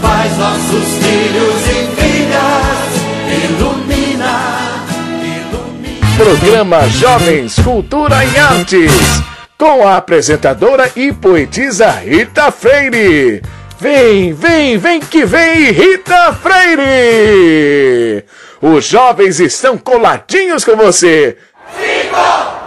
pais, nossos filhos e filhas. Ilumina, ilumina. Programa Jovens Cultura e Artes. Com a apresentadora e poetisa Rita Freire. Vem, vem, vem que vem, Rita Freire! Os jovens estão coladinhos com você. Cinco,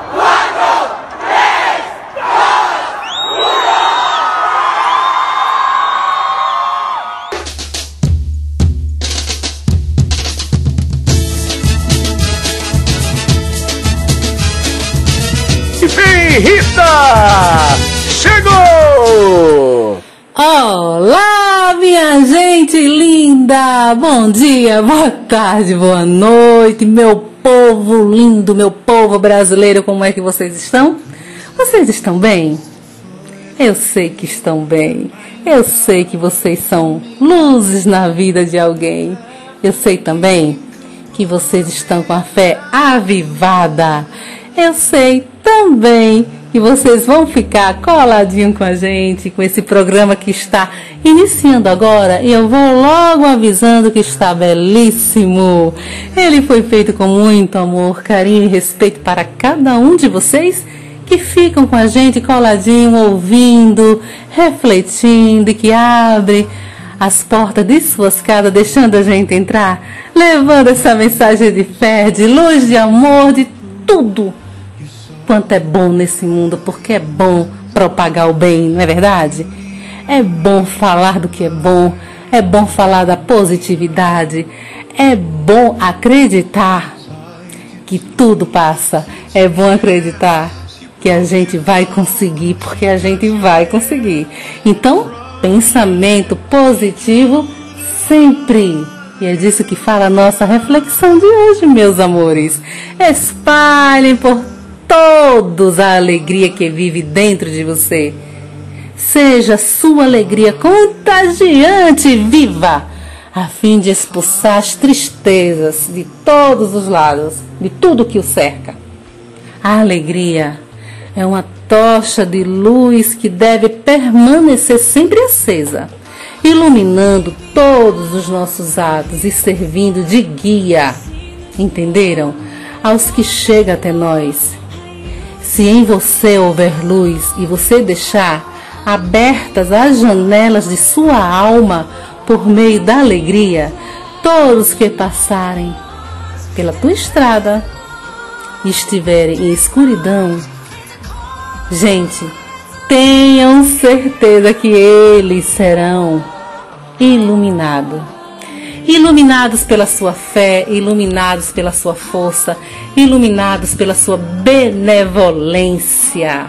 Chegou! Olá, minha gente linda! Bom dia, boa tarde, boa noite, meu povo lindo, meu povo brasileiro, como é que vocês estão? Vocês estão bem? Eu sei que estão bem. Eu sei que vocês são luzes na vida de alguém. Eu sei também que vocês estão com a fé avivada. Eu sei também que vocês vão ficar coladinho com a gente, com esse programa que está iniciando agora. E eu vou logo avisando que está belíssimo. Ele foi feito com muito amor, carinho e respeito para cada um de vocês que ficam com a gente coladinho, ouvindo, refletindo e que abre as portas de suas casas, deixando a gente entrar, levando essa mensagem de fé, de luz, de amor, de tudo quanto é bom nesse mundo, porque é bom propagar o bem, não é verdade? É bom falar do que é bom, é bom falar da positividade, é bom acreditar que tudo passa, é bom acreditar que a gente vai conseguir, porque a gente vai conseguir. Então, pensamento positivo sempre. E é disso que fala a nossa reflexão de hoje, meus amores. Espalhem por todos a alegria que vive dentro de você. Seja sua alegria contagiante e viva, a fim de expulsar as tristezas de todos os lados, de tudo que o cerca. A alegria é uma tocha de luz que deve permanecer sempre acesa, iluminando todos os nossos atos e servindo de guia. Entenderam? Aos que chegam até nós. Se em você houver luz e você deixar abertas as janelas de sua alma por meio da alegria, todos que passarem pela tua estrada e estiverem em escuridão, gente, tenham certeza que eles serão iluminados iluminados pela sua fé, iluminados pela sua força, iluminados pela sua benevolência.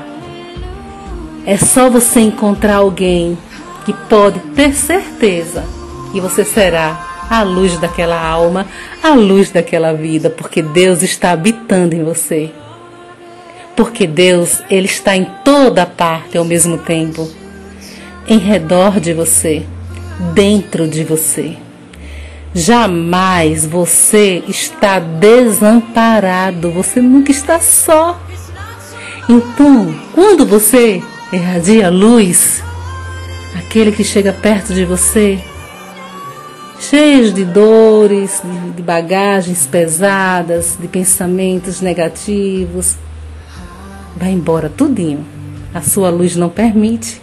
É só você encontrar alguém que pode ter certeza que você será a luz daquela alma, a luz daquela vida, porque Deus está habitando em você. Porque Deus, ele está em toda parte ao mesmo tempo, em redor de você, dentro de você. Jamais você está desamparado, você nunca está só. Então, quando você irradia luz, aquele que chega perto de você, cheio de dores, de bagagens pesadas, de pensamentos negativos, vai embora tudinho. A sua luz não permite.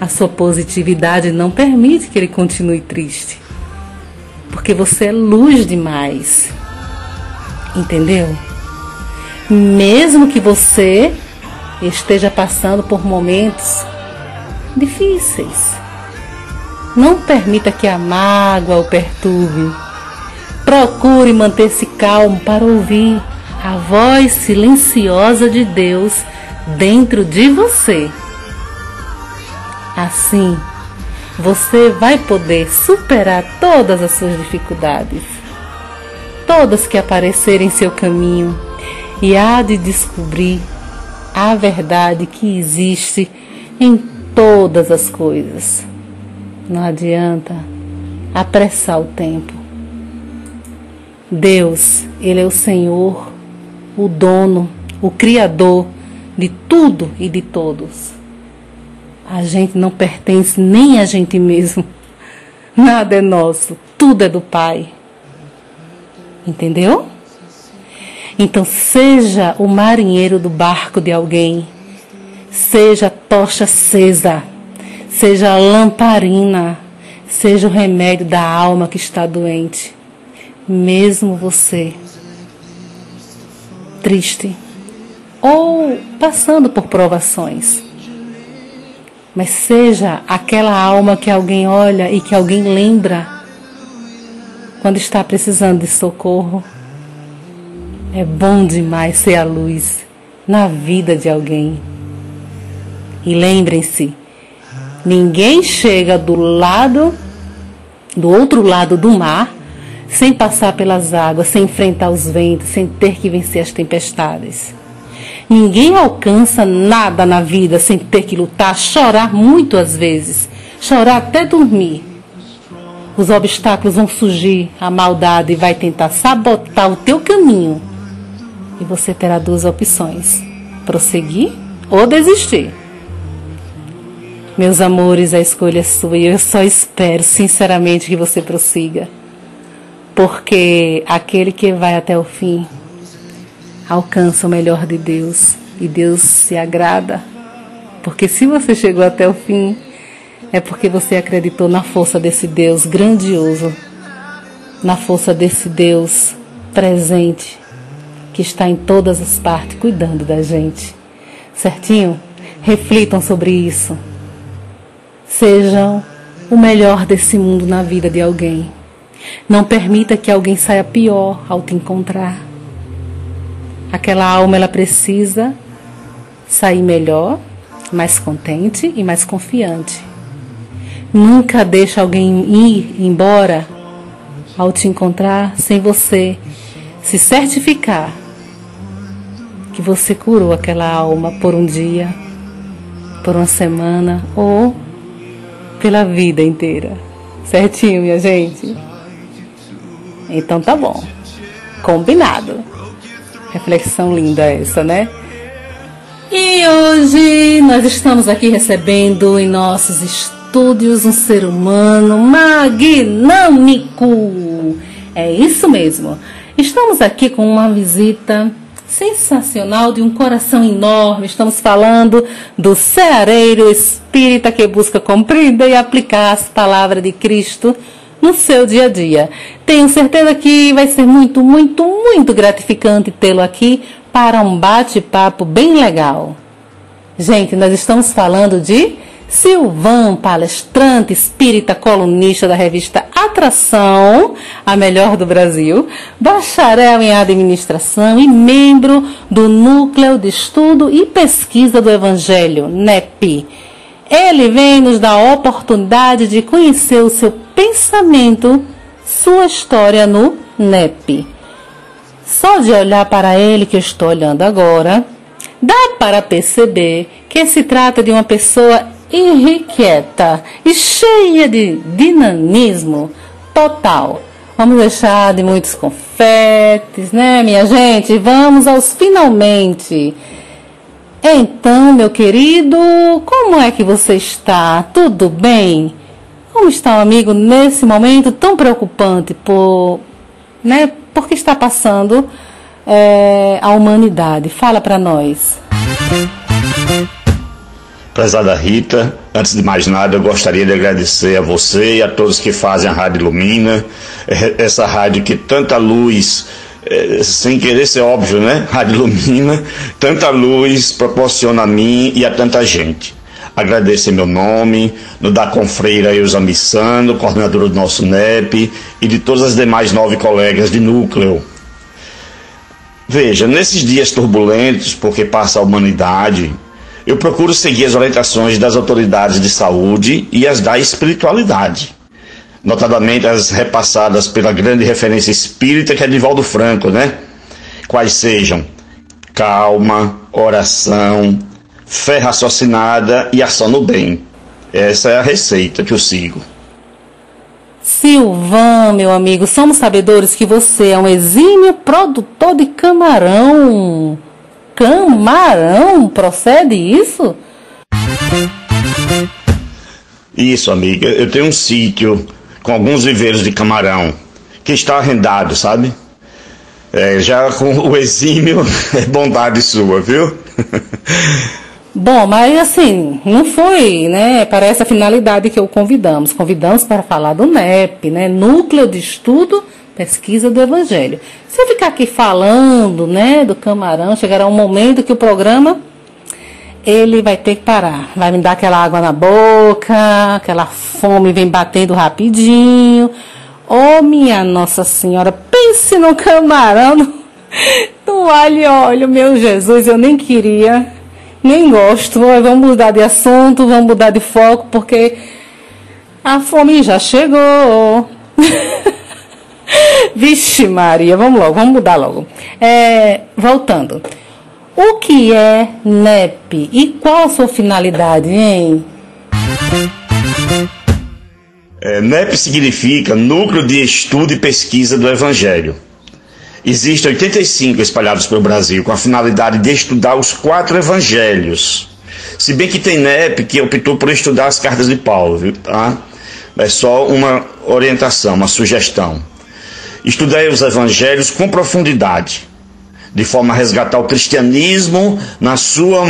A sua positividade não permite que ele continue triste porque você é luz demais. Entendeu? Mesmo que você esteja passando por momentos difíceis, não permita que a mágoa o perturbe. Procure manter-se calmo para ouvir a voz silenciosa de Deus dentro de você. Assim, você vai poder superar todas as suas dificuldades, todas que aparecerem em seu caminho, e há de descobrir a verdade que existe em todas as coisas. Não adianta apressar o tempo. Deus, Ele é o Senhor, o dono, o Criador de tudo e de todos a gente não pertence nem a gente mesmo. Nada é nosso, tudo é do Pai. Entendeu? Então seja o marinheiro do barco de alguém, seja a tocha acesa, seja a lamparina, seja o remédio da alma que está doente. Mesmo você triste ou passando por provações. Mas seja aquela alma que alguém olha e que alguém lembra quando está precisando de socorro. É bom demais ser a luz na vida de alguém. E lembrem-se, ninguém chega do lado, do outro lado do mar, sem passar pelas águas, sem enfrentar os ventos, sem ter que vencer as tempestades. Ninguém alcança nada na vida sem ter que lutar, chorar muito às vezes, chorar até dormir. Os obstáculos vão surgir, a maldade vai tentar sabotar o teu caminho. E você terá duas opções: prosseguir ou desistir. Meus amores, a escolha é sua e eu só espero sinceramente que você prossiga. Porque aquele que vai até o fim alcança o melhor de Deus e Deus se agrada. Porque se você chegou até o fim, é porque você acreditou na força desse Deus grandioso, na força desse Deus presente, que está em todas as partes cuidando da gente. Certinho? Reflitam sobre isso. Sejam o melhor desse mundo na vida de alguém. Não permita que alguém saia pior ao te encontrar. Aquela alma ela precisa sair melhor, mais contente e mais confiante. Nunca deixe alguém ir embora ao te encontrar sem você se certificar que você curou aquela alma por um dia, por uma semana ou pela vida inteira. Certinho, minha gente? Então tá bom. Combinado. Reflexão linda essa, né? E hoje nós estamos aqui recebendo em nossos estúdios um ser humano magnâmico. É isso mesmo. Estamos aqui com uma visita sensacional de um coração enorme. Estamos falando do ceareiro espírita que busca compreender e aplicar as palavras de Cristo no seu dia a dia. Tenho certeza que vai ser muito, muito, muito gratificante tê-lo aqui para um bate-papo bem legal. Gente, nós estamos falando de Silvan, palestrante espírita, colunista da revista Atração, a melhor do Brasil, bacharel em administração e membro do Núcleo de Estudo e Pesquisa do Evangelho, NEP ele vem nos dar a oportunidade de conhecer o seu pensamento, sua história no NEP. Só de olhar para ele que eu estou olhando agora, dá para perceber que se trata de uma pessoa irrequieta e cheia de dinamismo total. Vamos deixar de muitos confetes, né, minha gente? Vamos aos finalmente. Então, meu querido, como é que você está? Tudo bem? Como está o amigo nesse momento tão preocupante por, né, por que está passando é, a humanidade? Fala para nós. Prezada Rita, antes de mais nada, eu gostaria de agradecer a você e a todos que fazem a Rádio Ilumina, essa rádio que tanta luz é, sem querer ser óbvio, né? Rádio Ilumina, tanta luz proporciona a mim e a tanta gente. Agradeço em meu nome, no da Confreira Eusa Missano, coordenadora do nosso NEP e de todas as demais nove colegas de núcleo. Veja, nesses dias turbulentos, porque passa a humanidade, eu procuro seguir as orientações das autoridades de saúde e as da espiritualidade notadamente as repassadas pela grande referência espírita que é Divaldo Franco, né? Quais sejam calma, oração, fé raciocinada e ação no bem. Essa é a receita que eu sigo. Silvan, meu amigo, somos sabedores que você é um exímio produtor de camarão. Camarão? Procede isso? Isso, amiga. Eu tenho um sítio com alguns viveiros de camarão, que está arrendado, sabe? É, já com o exímio é bondade sua, viu? Bom, mas assim, não foi, né, para essa finalidade que o convidamos. Convidamos para falar do NEP, né, Núcleo de Estudo Pesquisa do Evangelho. Se eu ficar aqui falando, né, do camarão, chegará um momento que o programa ele vai ter que parar. Vai me dar aquela água na boca, aquela fome vem batendo rapidinho. Oh, minha Nossa Senhora, pense no camarão, no alho e óleo, meu Jesus, eu nem queria, nem gosto. Vamos mudar de assunto, vamos mudar de foco, porque a fome já chegou. Vixe Maria, vamos logo, vamos mudar logo. É, voltando. O que é NEP e qual a sua finalidade, hein? É, NEP significa Núcleo de Estudo e Pesquisa do Evangelho. Existem 85 espalhados pelo Brasil com a finalidade de estudar os quatro evangelhos. Se bem que tem NEP que optou por estudar as cartas de Paulo, viu? Tá? É só uma orientação, uma sugestão. Estudei os evangelhos com profundidade, de forma a resgatar o cristianismo na sua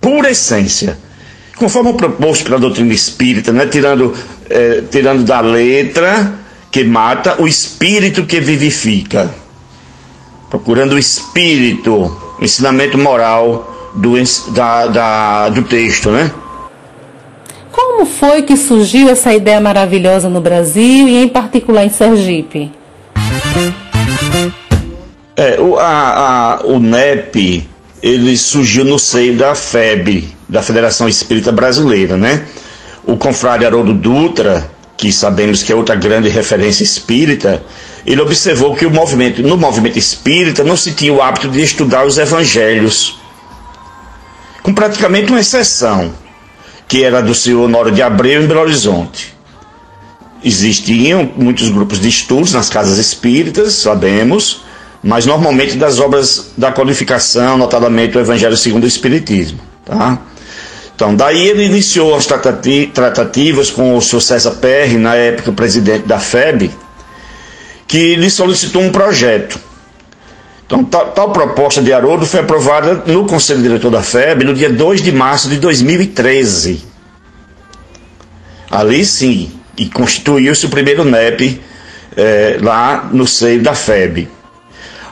pura essência, conforme proposto pela doutrina espírita, né? tirando, é, tirando da letra que mata o espírito que vivifica, procurando o espírito, o ensinamento moral do, da, da, do texto, né? Como foi que surgiu essa ideia maravilhosa no Brasil e em particular em Sergipe? É, o, a, a, o NEP, ele surgiu no seio da FEB, da Federação Espírita Brasileira, né? O confrade Haroldo Dutra, que sabemos que é outra grande referência espírita, ele observou que o movimento, no movimento espírita não se tinha o hábito de estudar os evangelhos, com praticamente uma exceção, que era do senhor Honório de Abreu em Belo Horizonte. Existiam muitos grupos de estudos nas casas espíritas, sabemos, mas normalmente das obras da codificação, notadamente o Evangelho segundo o Espiritismo. Tá? Então, daí ele iniciou as tratativas com o Sr. César Perry, na época presidente da FEB, que lhe solicitou um projeto. Então, tal, tal, proposta de Haroldo foi aprovada no Conselho Diretor da FEB no dia 2 de março de 2013. Ali sim, e constituiu-se o primeiro NEP é, lá no seio da FEB.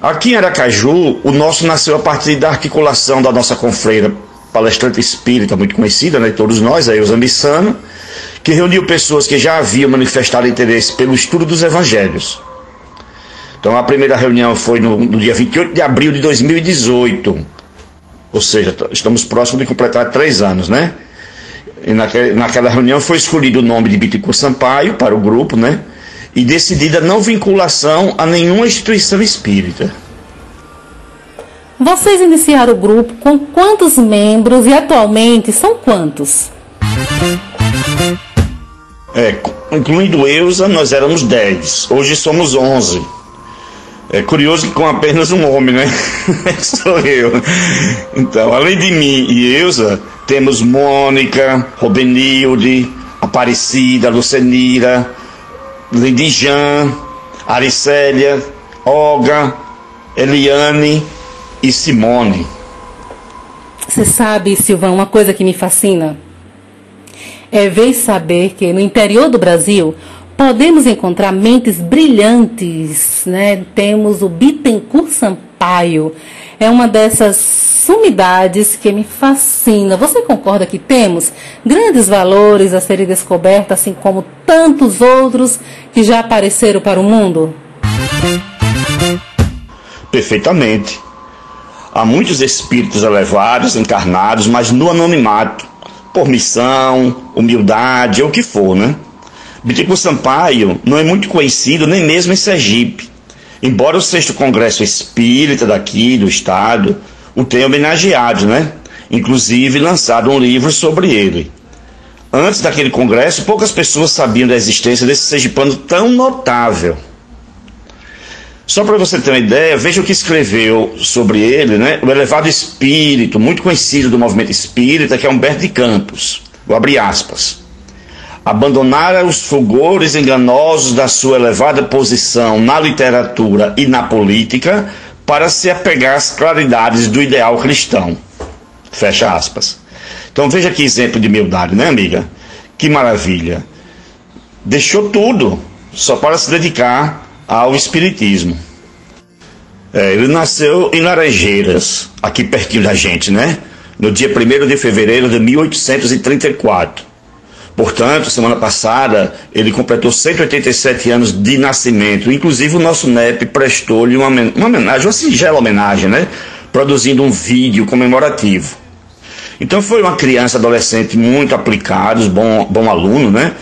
Aqui em Aracaju, o nosso nasceu a partir da articulação da nossa confreira palestrante espírita, muito conhecida, né, todos nós, a Eusa Missano, que reuniu pessoas que já haviam manifestado interesse pelo estudo dos evangelhos. Então a primeira reunião foi no, no dia 28 de abril de 2018, ou seja, estamos próximos de completar três anos, né? E naquela, naquela reunião foi escolhido o nome de Bittencourt Sampaio para o grupo, né? e decidida não vinculação a nenhuma instituição espírita. Vocês iniciaram o grupo com quantos membros e atualmente são quantos? É, incluindo Eusa, nós éramos 10. Hoje somos 11. É curioso que com apenas um homem, né? Sou eu. Então, além de mim e Eusa, temos Mônica, Robenilde, Aparecida, Lucenira, Lidijan, Aricélia, Olga, Eliane e Simone. Você sabe, Silvão, uma coisa que me fascina? É ver e saber que no interior do Brasil podemos encontrar mentes brilhantes, né? Temos o Bittencourt Sampaio, é uma dessas sumidades que me fascina. Você concorda que temos grandes valores a serem descobertos, assim como tantos outros que já apareceram para o mundo? Perfeitamente. Há muitos espíritos elevados, encarnados, mas no anonimato, por missão, humildade ou o que for, né? Bittencourt Sampaio não é muito conhecido nem mesmo em Sergipe, embora o sexto congresso espírita daqui do estado o tem homenageado, né? Inclusive lançado um livro sobre ele. Antes daquele congresso, poucas pessoas sabiam da existência desse sergipano tão notável. Só para você ter uma ideia, veja o que escreveu sobre ele, né? O elevado espírito, muito conhecido do movimento espírita, que é Humberto de Campos. Vou abrir aspas. abandonara os fulgores enganosos da sua elevada posição na literatura e na política para se apegar às claridades do ideal cristão. Fecha aspas. Então veja que exemplo de humildade, né, amiga? Que maravilha. Deixou tudo só para se dedicar ao espiritismo. É, ele nasceu em Laranjeiras, aqui pertinho da gente, né? No dia 1 de fevereiro de 1834. Portanto, semana passada, ele completou 187 anos de nascimento. Inclusive, o nosso NEP prestou-lhe uma, uma homenagem, uma singela homenagem, né? Produzindo um vídeo comemorativo. Então, foi uma criança, adolescente muito aplicado, bom, bom aluno, né?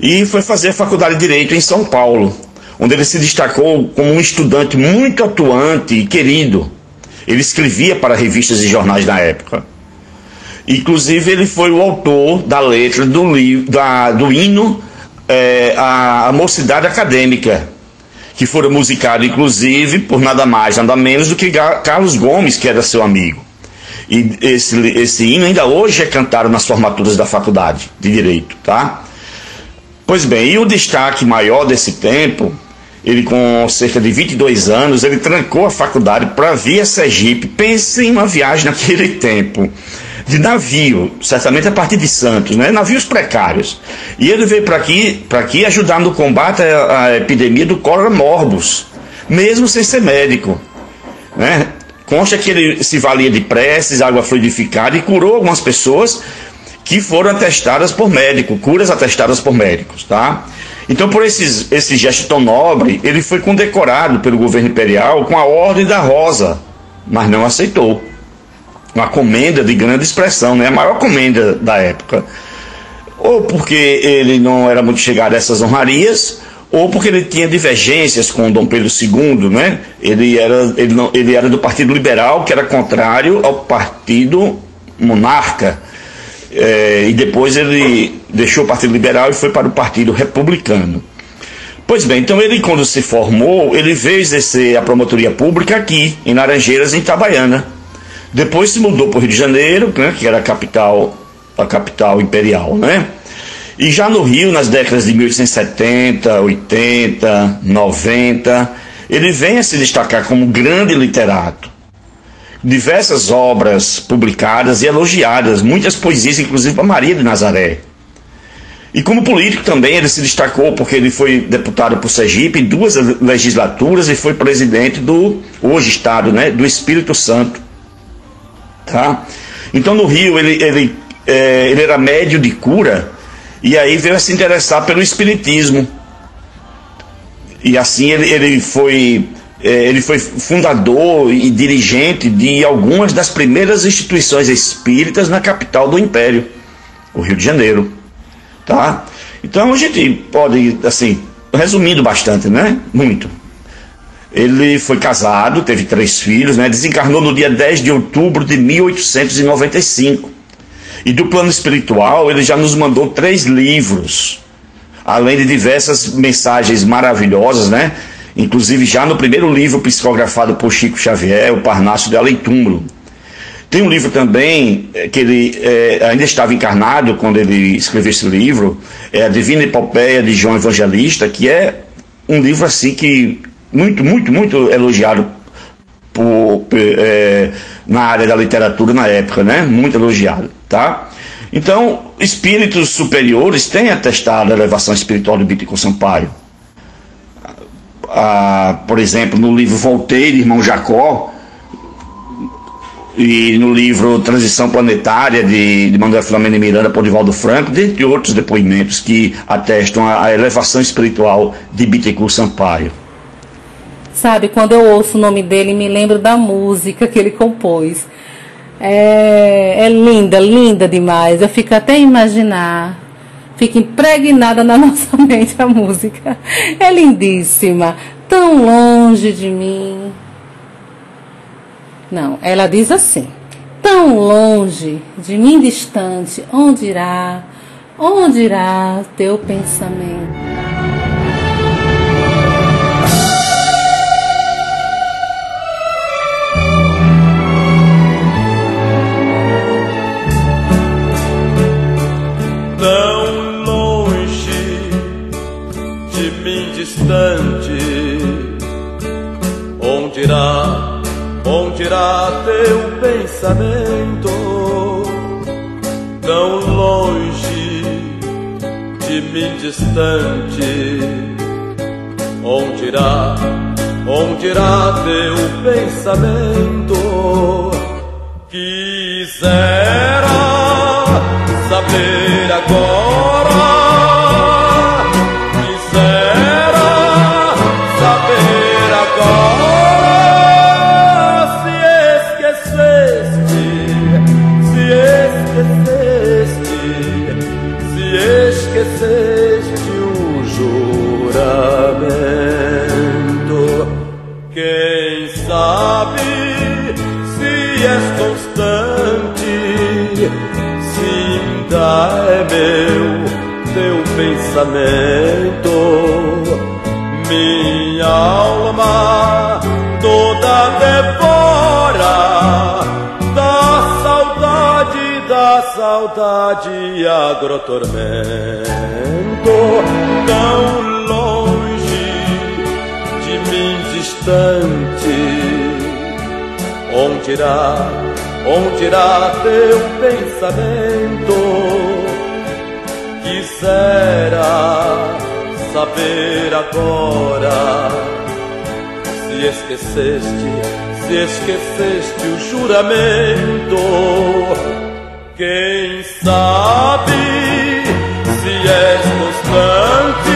E foi fazer a faculdade de Direito em São Paulo, onde ele se destacou como um estudante muito atuante e querido. Ele escrevia para revistas e jornais na época. Inclusive, ele foi o autor da letra do, da, do hino é, a, a Mocidade Acadêmica, que foi musicado, inclusive, por nada mais, nada menos do que Carlos Gomes, que era seu amigo. E esse, esse hino ainda hoje é cantado nas formaturas da faculdade de Direito, tá? Pois bem, e o destaque maior desse tempo ele com cerca de 22 anos, ele trancou a faculdade para vir a Sergipe. Pense em uma viagem naquele tempo de navio, certamente a partir de Santos, né? navios precários. E ele veio para aqui, aqui ajudar no combate à, à epidemia do cólera morbus, mesmo sem ser médico. Né? Consta que ele se valia de preces, água fluidificada e curou algumas pessoas que foram atestadas por médico, curas atestadas por médicos, tá? Então, por esses, esse gesto tão nobre, ele foi condecorado pelo governo imperial com a Ordem da Rosa, mas não aceitou. Uma comenda de grande expressão, né? a maior comenda da época. Ou porque ele não era muito chegado a essas honrarias, ou porque ele tinha divergências com Dom Pedro II, né? Ele era, ele, não, ele era do Partido Liberal, que era contrário ao Partido Monarca. É, e depois ele deixou o Partido Liberal e foi para o Partido Republicano. Pois bem, então ele, quando se formou, ele veio exercer a promotoria pública aqui, em Laranjeiras, em Itabaiana. Depois se mudou para o Rio de Janeiro, né, que era a capital, a capital imperial, né? E já no Rio, nas décadas de 1870, 80, 90, ele vem a se destacar como grande literato diversas obras publicadas e elogiadas, muitas poesias, inclusive para Maria de Nazaré. E como político também ele se destacou porque ele foi deputado por Sergipe em duas legislaturas e foi presidente do hoje estado, né, do Espírito Santo, tá? Então no Rio ele ele, é, ele era médio de cura e aí veio a se interessar pelo espiritismo e assim ele, ele foi ele foi fundador e dirigente de algumas das primeiras instituições espíritas na capital do Império, o Rio de Janeiro. Tá? Então a gente pode, assim, resumindo bastante, né? Muito. Ele foi casado, teve três filhos, né? Desencarnou no dia 10 de outubro de 1895. E do plano espiritual, ele já nos mandou três livros, além de diversas mensagens maravilhosas, né? Inclusive já no primeiro livro psicografado por Chico Xavier, O Parnaso de Aleitúmulo. Tem um livro também eh, que ele é, ainda estava encarnado quando ele escreveu esse livro, é a Divina Epopeia de João Evangelista, que é um livro assim que muito, muito, muito elogiado por, é, na área da literatura na época, né? Muito elogiado, tá? Então, espíritos superiores têm atestado a elevação espiritual de Bíblico Sampaio ah, por exemplo, no livro Volteiro, Irmão Jacó, e no livro Transição Planetária, de, de Manuel Filomeno e Miranda, por Divaldo Franco, dentre outros depoimentos que atestam a, a elevação espiritual de Bittencourt Sampaio. Sabe, quando eu ouço o nome dele, me lembro da música que ele compôs. É, é linda, linda demais. Eu fico até a imaginar fica impregnada na nossa mente a música. É lindíssima. Tão longe de mim. Não, ela diz assim: tão longe, de mim distante, onde irá, onde irá teu pensamento? distante. Onde irá, onde irá teu pensamento? Tão longe de mim distante. Onde irá, onde irá teu pensamento? Quisera saber agora. Pensamento, minha alma toda devora da saudade, da saudade agrotormento, tão longe de mim distante, onde irá, onde irá teu pensamento? Quisera saber agora se esqueceste, se esqueceste o juramento. Quem sabe se és constante,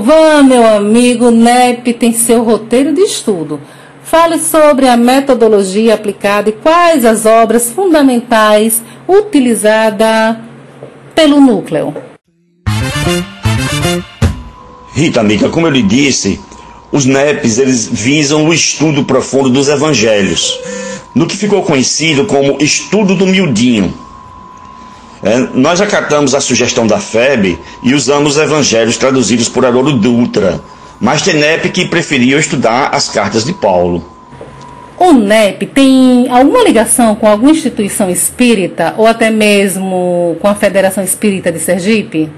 Silvan, meu amigo, NEP tem seu roteiro de estudo. Fale sobre a metodologia aplicada e quais as obras fundamentais utilizadas pelo núcleo. Rita, amiga, como eu lhe disse, os NEPs eles visam o estudo profundo dos evangelhos, no que ficou conhecido como estudo do miudinho. É, nós acatamos a sugestão da FEB e usamos os evangelhos traduzidos por Haroldo Dutra, mas tem NEP que preferiu estudar as cartas de Paulo. O NEP tem alguma ligação com alguma instituição espírita ou até mesmo com a Federação Espírita de Sergipe?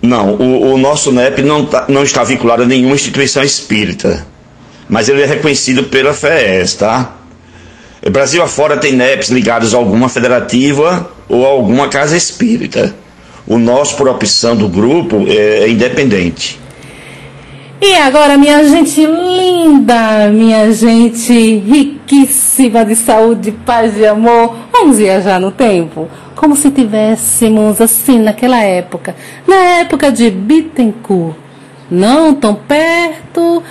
Não, o, o nosso NEP não, tá, não está vinculado a nenhuma instituição espírita, mas ele é reconhecido pela FES, tá? Brasil afora tem NEPs ligados a alguma federativa ou a alguma casa espírita. O nosso, por opção do grupo, é, é independente. E agora, minha gente linda, minha gente riquíssima de saúde, paz e amor, vamos viajar no tempo? Como se tivéssemos assim naquela época, na época de Bittencourt. Não tão perto,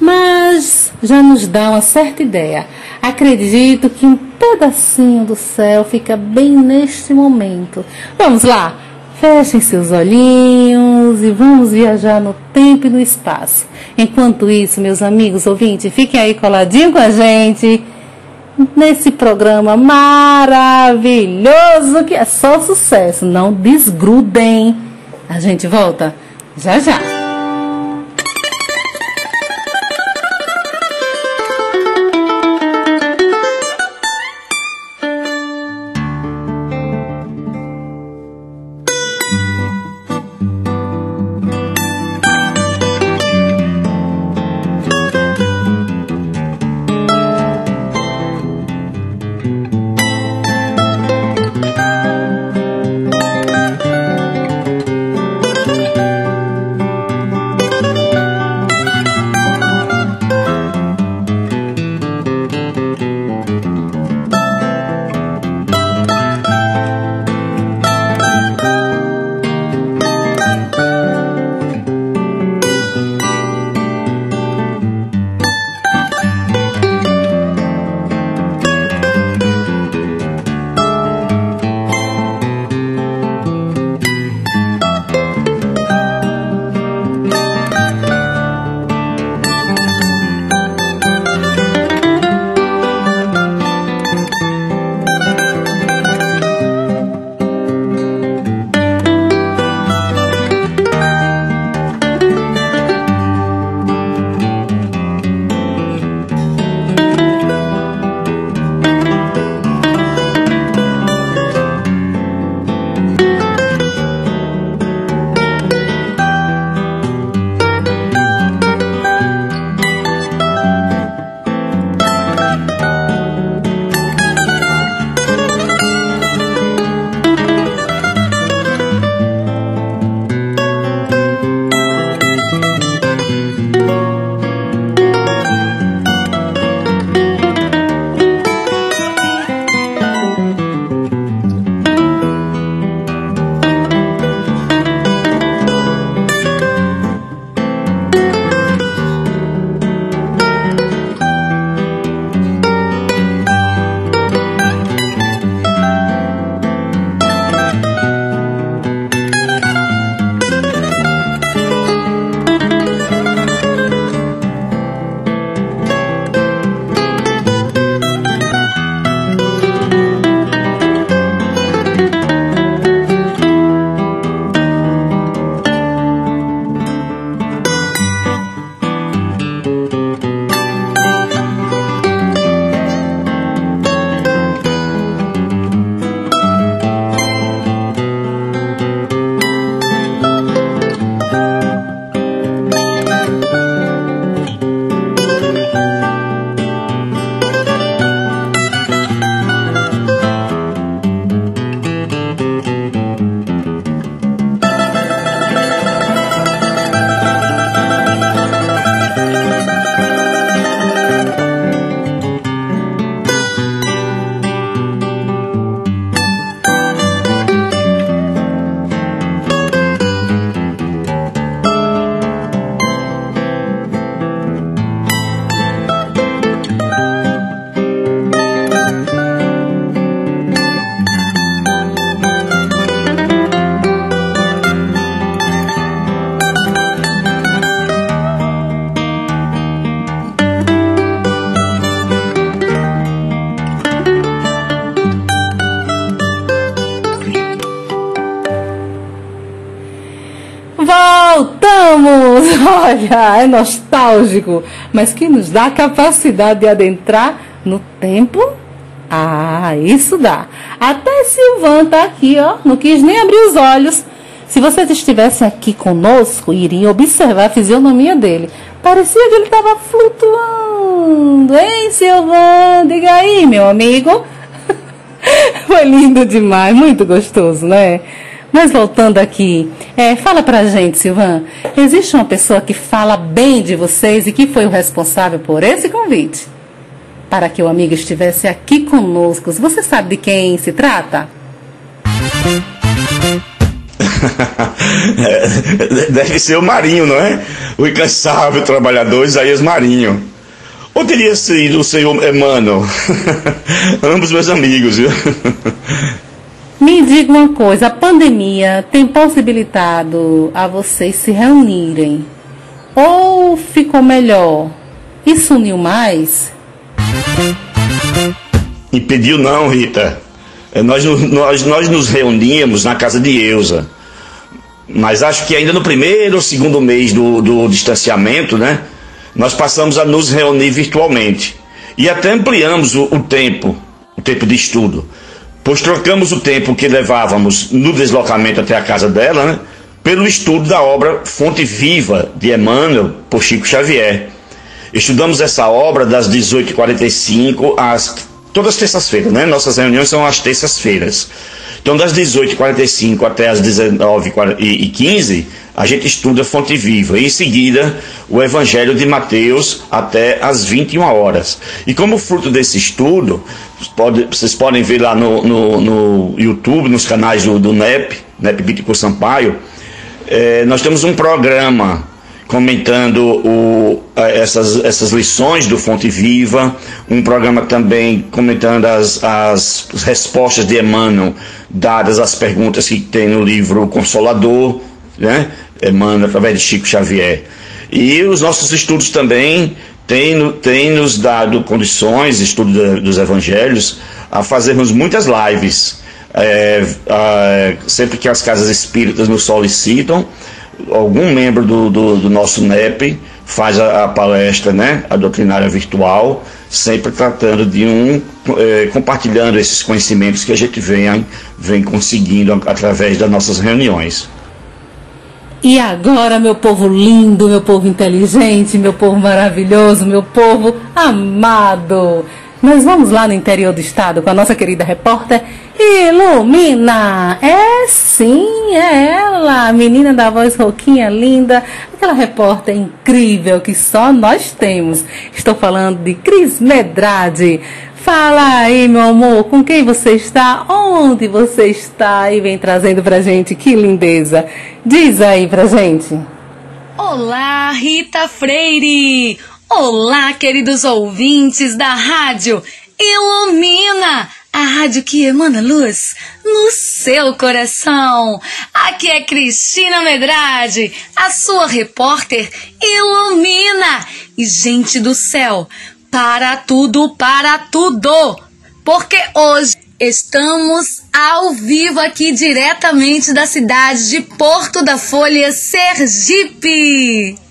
mas já nos dá uma certa ideia. Acredito que um pedacinho do céu fica bem neste momento. Vamos lá, fechem seus olhinhos e vamos viajar no tempo e no espaço. Enquanto isso, meus amigos ouvintes, fiquem aí coladinho com a gente nesse programa maravilhoso que é só sucesso. Não desgrudem. A gente volta já já. Olha, é nostálgico, mas que nos dá a capacidade de adentrar no tempo. Ah, isso dá. Até Silvan tá aqui, ó, não quis nem abrir os olhos. Se vocês estivessem aqui conosco, iriam observar a fisionomia dele. Parecia que ele estava flutuando. Hein, Silvan? Diga aí, meu amigo. Foi lindo demais, muito gostoso, né? Mas voltando aqui, é, fala pra gente, Silvan, existe uma pessoa que fala bem de vocês e que foi o responsável por esse convite? Para que o amigo estivesse aqui conosco. Você sabe de quem se trata? Deve ser o Marinho, não é? O incansável trabalhador Isaías Marinho. Ou teria sido o senhor Emmanuel? Ambos meus amigos, viu? Me diga uma coisa, a pandemia tem possibilitado a vocês se reunirem? Ou ficou melhor? Isso uniu mais? Impediu não, Rita. É, nós, nós, nós nos reuníamos na casa de Eusa. Mas acho que ainda no primeiro ou segundo mês do, do distanciamento, né? Nós passamos a nos reunir virtualmente. E até ampliamos o, o tempo, o tempo de estudo pois trocamos o tempo que levávamos no deslocamento até a casa dela, né, pelo estudo da obra Fonte Viva de Emmanuel por Chico Xavier. Estudamos essa obra das 18h45 às todas as terças-feiras, né? Nossas reuniões são às terças-feiras. Então, das 18h45 até as 19h15, a gente estuda Fonte Viva. E em seguida, o Evangelho de Mateus até as 21 horas. E como fruto desse estudo, pode, vocês podem ver lá no, no, no, YouTube, nos canais do, do NEP, NEP Bitico Sampaio, é, nós temos um programa comentando o, essas, essas lições do Fonte Viva, um programa também comentando as, as respostas de Emmanuel dadas às perguntas que tem no livro Consolador, né? Emmanuel através de Chico Xavier. E os nossos estudos também têm, têm nos dado condições, estudo dos evangelhos, a fazermos muitas lives. É, sempre que as casas espíritas nos solicitam, algum membro do, do, do nosso NEP faz a, a, palestra, né, a doutrinária virtual, sempre tratando de um, é, compartilhando esses conhecimentos que a gente vem, vem conseguindo através das nossas reuniões. E agora, meu povo lindo, meu povo inteligente, meu povo maravilhoso, meu povo amado, nós vamos lá no interior do estado com a nossa querida repórter Ilumina. É sim, é ela, a menina da voz rouquinha linda, aquela repórter incrível que só nós temos. Estou falando de Cris Medrade. Fala aí, meu amor, com quem você está? Onde você está? E vem trazendo pra gente que lindeza. Diz aí pra gente. Olá, Rita Freire! Olá, queridos ouvintes da rádio Ilumina! A rádio que emana luz no seu coração. Aqui é Cristina Medrade, a sua repórter Ilumina. E, gente do céu, para tudo, para tudo! Porque hoje estamos ao vivo aqui diretamente da cidade de Porto da Folha, Sergipe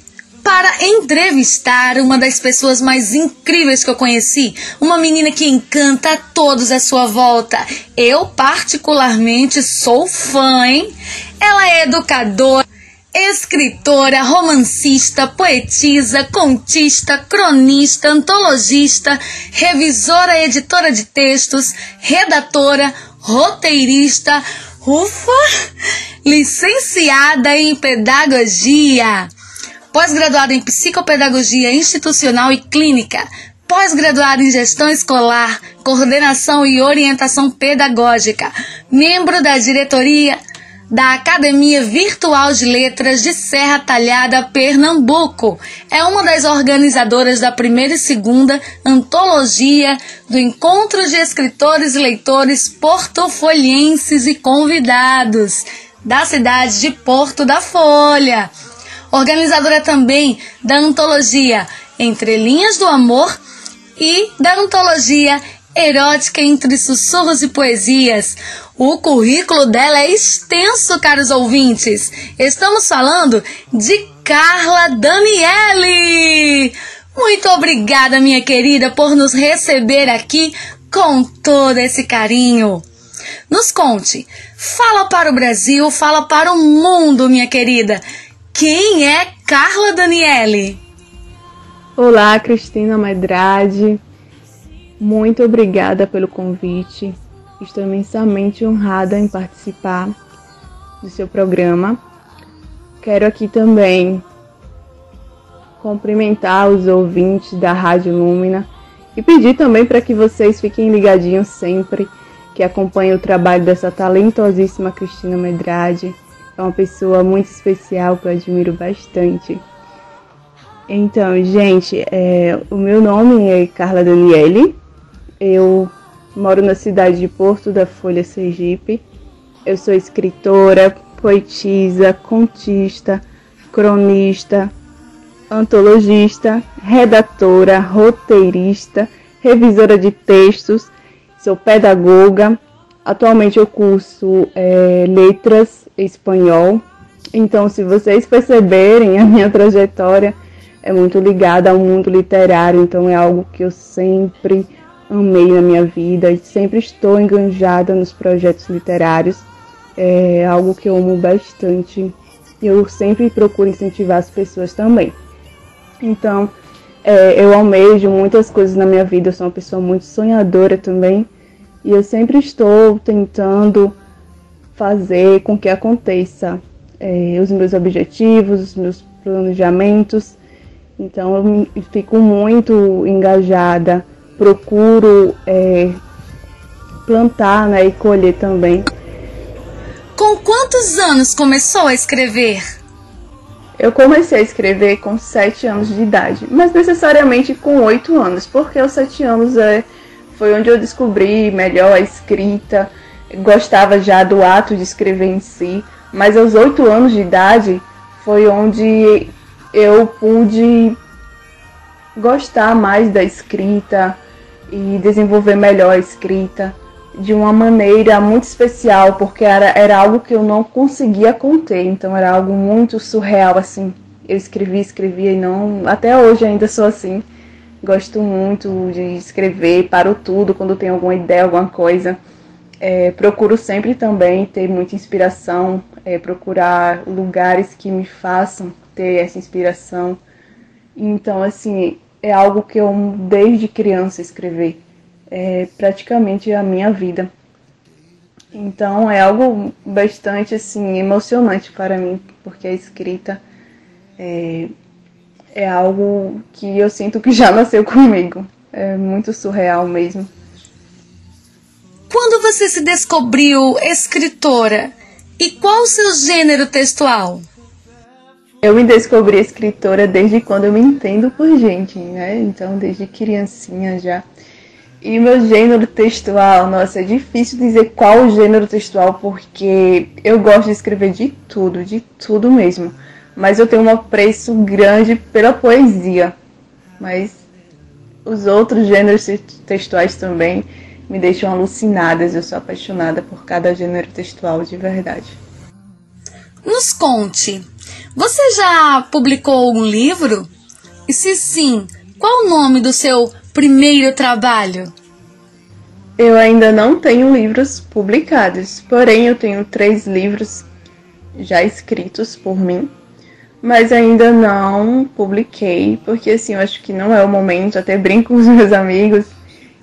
para entrevistar uma das pessoas mais incríveis que eu conheci, uma menina que encanta a todos à sua volta. Eu, particularmente, sou fã, hein? Ela é educadora. Escritora, romancista, poetisa, contista, cronista, antologista, revisora, editora de textos, redatora, roteirista, ufa, licenciada em pedagogia pós-graduado em psicopedagogia institucional e clínica, pós-graduado em gestão escolar, coordenação e orientação pedagógica, membro da diretoria da Academia Virtual de Letras de Serra Talhada, Pernambuco. É uma das organizadoras da primeira e segunda antologia do Encontro de Escritores e Leitores Portofolienses e Convidados da cidade de Porto da Folha organizadora também da antologia Entre Linhas do Amor e da antologia Erótica entre Sussurros e Poesias. O currículo dela é extenso, caros ouvintes. Estamos falando de Carla Daniele. Muito obrigada, minha querida, por nos receber aqui com todo esse carinho. Nos conte, fala para o Brasil, fala para o mundo, minha querida. Quem é Carla Daniele? Olá, Cristina Medrade. Muito obrigada pelo convite. Estou imensamente honrada em participar do seu programa. Quero aqui também cumprimentar os ouvintes da Rádio Lúmina e pedir também para que vocês fiquem ligadinhos sempre, que acompanhem o trabalho dessa talentosíssima Cristina Medrade é uma pessoa muito especial que eu admiro bastante. Então, gente, é, o meu nome é Carla Daniele. Eu moro na cidade de Porto da Folha, Sergipe. Eu sou escritora, poetisa, contista, cronista, antologista, redatora, roteirista, revisora de textos, sou pedagoga. Atualmente eu curso é, letras espanhol. Então, se vocês perceberem, a minha trajetória é muito ligada ao mundo literário, então é algo que eu sempre amei na minha vida e sempre estou enganjada nos projetos literários. É algo que eu amo bastante e eu sempre procuro incentivar as pessoas também. Então, é, eu almejo muitas coisas na minha vida, eu sou uma pessoa muito sonhadora também e eu sempre estou tentando fazer com que aconteça é, os meus objetivos, os meus planejamentos. Então eu fico muito engajada, procuro é, plantar né, e colher também. Com quantos anos começou a escrever? Eu comecei a escrever com sete anos de idade, mas necessariamente com oito anos, porque aos sete anos é, foi onde eu descobri melhor a escrita, gostava já do ato de escrever em si, mas aos oito anos de idade foi onde eu pude gostar mais da escrita e desenvolver melhor a escrita de uma maneira muito especial, porque era, era algo que eu não conseguia conter, então era algo muito surreal assim. Eu escrevia, escrevia e não. Até hoje ainda sou assim. Gosto muito de escrever, paro tudo quando tenho alguma ideia, alguma coisa. É, procuro sempre também ter muita inspiração, é, procurar lugares que me façam ter essa inspiração. Então, assim, é algo que eu desde criança escrever. é, praticamente a minha vida. Então é algo bastante assim emocionante para mim, porque a escrita é, é algo que eu sinto que já nasceu comigo. É muito surreal mesmo. Quando você se descobriu escritora e qual o seu gênero textual? Eu me descobri escritora desde quando eu me entendo por gente, né? Então, desde criancinha já. E meu gênero textual, nossa, é difícil dizer qual o gênero textual, porque eu gosto de escrever de tudo, de tudo mesmo. Mas eu tenho um apreço grande pela poesia. Mas os outros gêneros textuais também me deixam alucinadas. Eu sou apaixonada por cada gênero textual de verdade. Nos conte, você já publicou algum livro? E se sim, qual o nome do seu primeiro trabalho? Eu ainda não tenho livros publicados, porém eu tenho três livros já escritos por mim, mas ainda não publiquei, porque assim, eu acho que não é o momento, até brinco com os meus amigos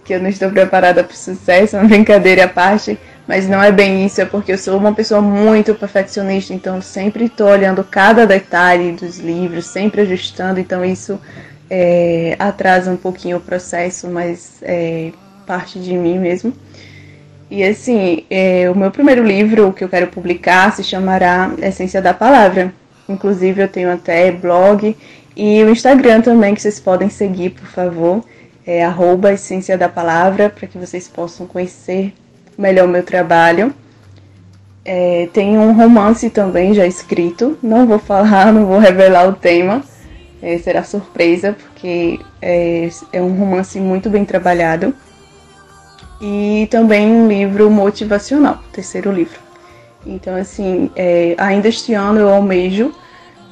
que eu não estou preparada para o sucesso, uma brincadeira à parte, mas não é bem isso, é porque eu sou uma pessoa muito perfeccionista, então sempre estou olhando cada detalhe dos livros, sempre ajustando, então isso é, atrasa um pouquinho o processo, mas é parte de mim mesmo. E assim, é, o meu primeiro livro que eu quero publicar se chamará Essência da Palavra. Inclusive eu tenho até blog e o Instagram também que vocês podem seguir, por favor é arroba Essência da Palavra, para que vocês possam conhecer melhor o meu trabalho. É, tem um romance também já escrito, não vou falar, não vou revelar o tema, é, será surpresa, porque é, é um romance muito bem trabalhado. E também um livro motivacional, terceiro livro. Então, assim, é, ainda este ano eu almejo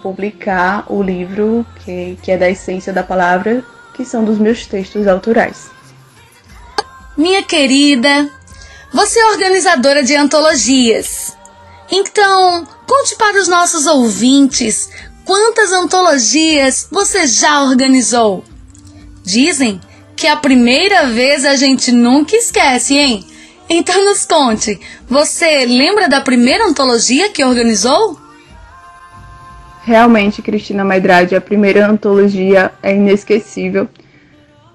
publicar o livro que, que é da essência da palavra, que são dos meus textos autorais. Minha querida, você é organizadora de antologias. Então, conte para os nossos ouvintes quantas antologias você já organizou. Dizem que a primeira vez a gente nunca esquece, hein? Então nos conte, você lembra da primeira antologia que organizou? Realmente, Cristina Maidrade, a primeira antologia é inesquecível.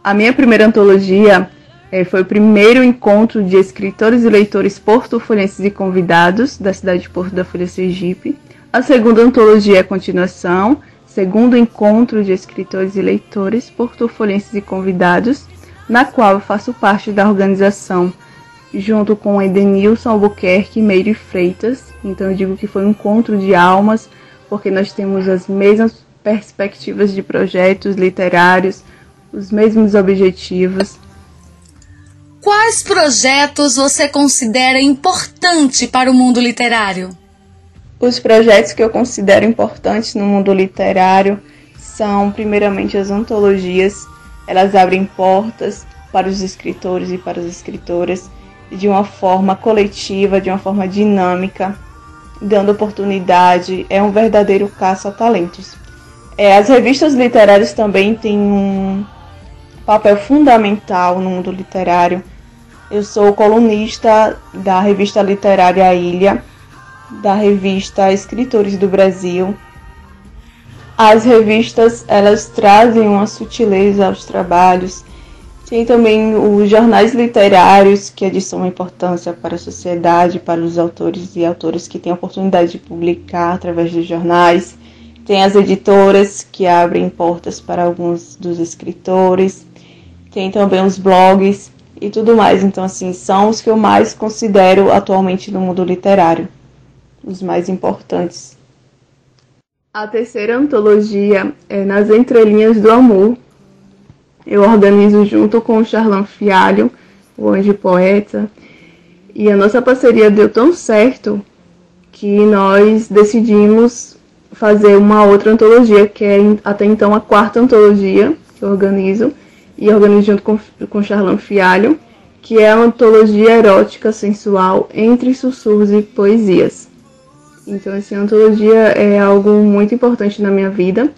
A minha primeira antologia é, foi o primeiro encontro de escritores e leitores porto-folhenses e convidados da cidade de Porto da Folha Sergipe. A segunda antologia é a continuação, segundo encontro de escritores e leitores porto-folhenses e convidados, na qual eu faço parte da organização junto com Edenilson Albuquerque Meire Freitas. Então eu digo que foi um encontro de almas, porque nós temos as mesmas perspectivas de projetos literários, os mesmos objetivos. Quais projetos você considera importante para o mundo literário? Os projetos que eu considero importantes no mundo literário são, primeiramente, as antologias. Elas abrem portas para os escritores e para as escritoras de uma forma coletiva, de uma forma dinâmica, dando oportunidade, é um verdadeiro caça a talentos. É, as revistas literárias também têm um papel fundamental no mundo literário. Eu sou colunista da revista literária Ilha, da revista Escritores do Brasil. As revistas elas trazem uma sutileza aos trabalhos tem também os jornais literários, que é de suma importância para a sociedade, para os autores e autoras que têm a oportunidade de publicar através dos jornais. Tem as editoras, que abrem portas para alguns dos escritores. Tem também os blogs e tudo mais. Então, assim, são os que eu mais considero atualmente no mundo literário, os mais importantes. A terceira antologia é Nas Entrelinhas do Amor, eu organizo junto com o Charlan Fialho, o Anjo Poeta, e a nossa parceria deu tão certo que nós decidimos fazer uma outra antologia, que é até então a quarta antologia que eu organizo, e organizo junto com, com Charlan Fialho, que é a antologia erótica sensual entre sussurros e poesias. Então, essa antologia é algo muito importante na minha vida.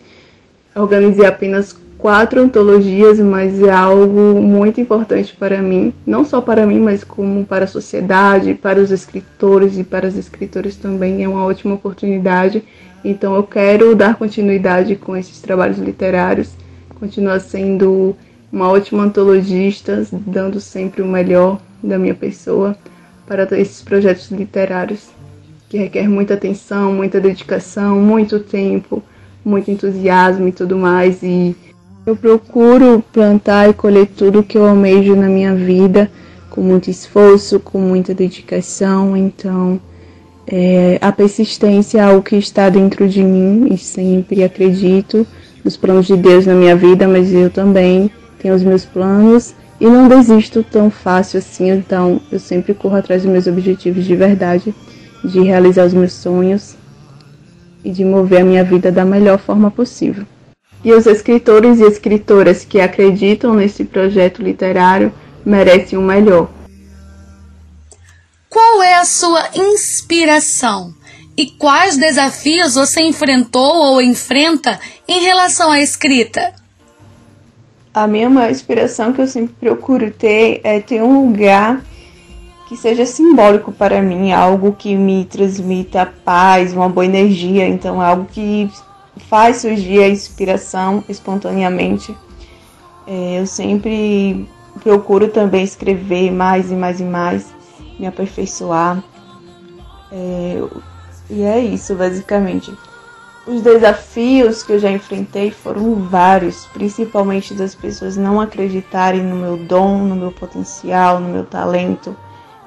Organizei apenas quatro antologias, mas é algo muito importante para mim, não só para mim, mas como para a sociedade, para os escritores e para as escritoras também é uma ótima oportunidade. Então eu quero dar continuidade com esses trabalhos literários, continuar sendo uma ótima antologista, dando sempre o melhor da minha pessoa para esses projetos literários que requer muita atenção, muita dedicação, muito tempo, muito entusiasmo e tudo mais e eu procuro plantar e colher tudo que eu almejo na minha vida com muito esforço, com muita dedicação. Então, é, a persistência é algo que está dentro de mim e sempre acredito nos planos de Deus na minha vida, mas eu também tenho os meus planos e não desisto tão fácil assim. Então, eu sempre corro atrás dos meus objetivos de verdade, de realizar os meus sonhos e de mover a minha vida da melhor forma possível. E os escritores e escritoras que acreditam nesse projeto literário merecem o melhor. Qual é a sua inspiração? E quais desafios você enfrentou ou enfrenta em relação à escrita? A minha maior inspiração que eu sempre procuro ter é ter um lugar que seja simbólico para mim, algo que me transmita paz, uma boa energia, então algo que faz surgir a inspiração espontaneamente. É, eu sempre procuro também escrever mais e mais e mais, me aperfeiçoar. É, e é isso, basicamente. Os desafios que eu já enfrentei foram vários, principalmente das pessoas não acreditarem no meu dom, no meu potencial, no meu talento,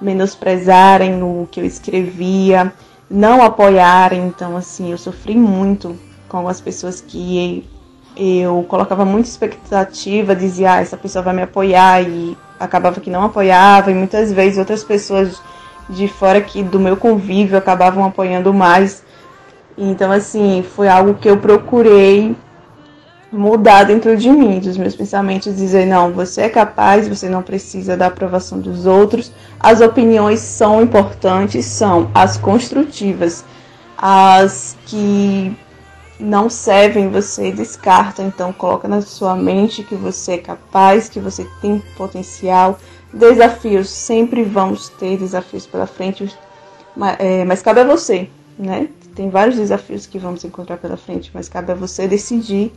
menosprezarem no que eu escrevia, não apoiarem. Então, assim, eu sofri muito com algumas pessoas que eu colocava muita expectativa, dizia, ah, essa pessoa vai me apoiar e acabava que não apoiava, e muitas vezes outras pessoas de fora aqui do meu convívio acabavam apoiando mais. Então, assim, foi algo que eu procurei mudar dentro de mim, dos meus pensamentos, dizer, não, você é capaz, você não precisa da aprovação dos outros. As opiniões são importantes, são as construtivas, as que não servem, você descarta, então coloca na sua mente que você é capaz, que você tem potencial. Desafios, sempre vamos ter desafios pela frente, mas, é, mas cabe a você, né? Tem vários desafios que vamos encontrar pela frente, mas cabe a você decidir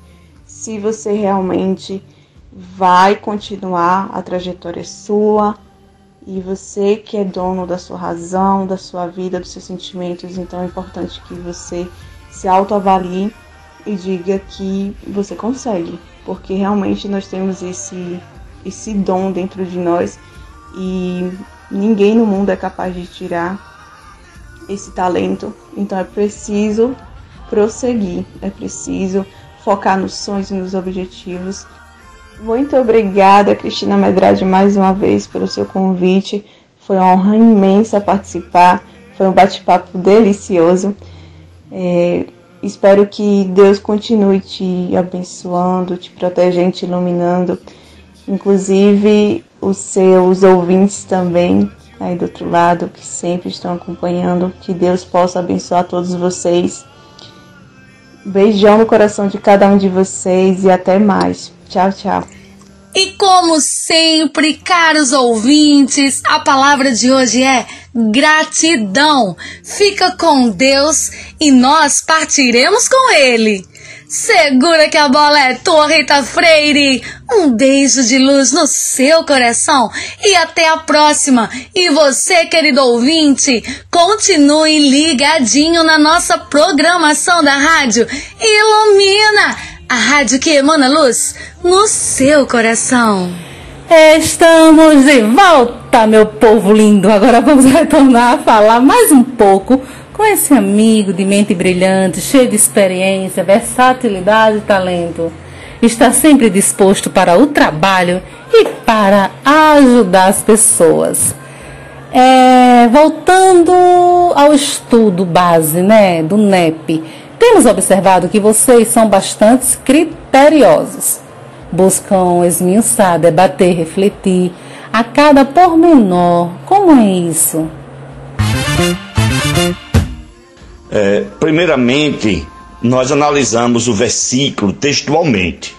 se você realmente vai continuar, a trajetória sua, e você que é dono da sua razão, da sua vida, dos seus sentimentos, então é importante que você se autoavalie e diga que você consegue, porque realmente nós temos esse esse dom dentro de nós e ninguém no mundo é capaz de tirar esse talento. Então é preciso prosseguir, é preciso focar nos sonhos e nos objetivos. Muito obrigada, Cristina Medrade, mais uma vez pelo seu convite. Foi uma honra imensa participar, foi um bate-papo delicioso. É, espero que Deus continue te abençoando, te protegendo, te iluminando, inclusive os seus ouvintes também aí do outro lado que sempre estão acompanhando. Que Deus possa abençoar todos vocês. Beijão no coração de cada um de vocês e até mais. Tchau, tchau. E como sempre, caros ouvintes, a palavra de hoje é gratidão. Fica com Deus e nós partiremos com Ele. Segura que a bola é tua, Rita Freire. Um beijo de luz no seu coração e até a próxima. E você, querido ouvinte, continue ligadinho na nossa programação da rádio. Ilumina! A rádio que emana luz no seu coração. Estamos de volta, meu povo lindo. Agora vamos retornar a falar mais um pouco com esse amigo de mente brilhante, cheio de experiência, versatilidade e talento. Está sempre disposto para o trabalho e para ajudar as pessoas. É, voltando ao estudo base né, do NEP, temos observado que vocês são bastante criteriosos. Buscam esmiuçar, debater, refletir a cada pormenor. Como é isso? É, primeiramente, nós analisamos o versículo textualmente.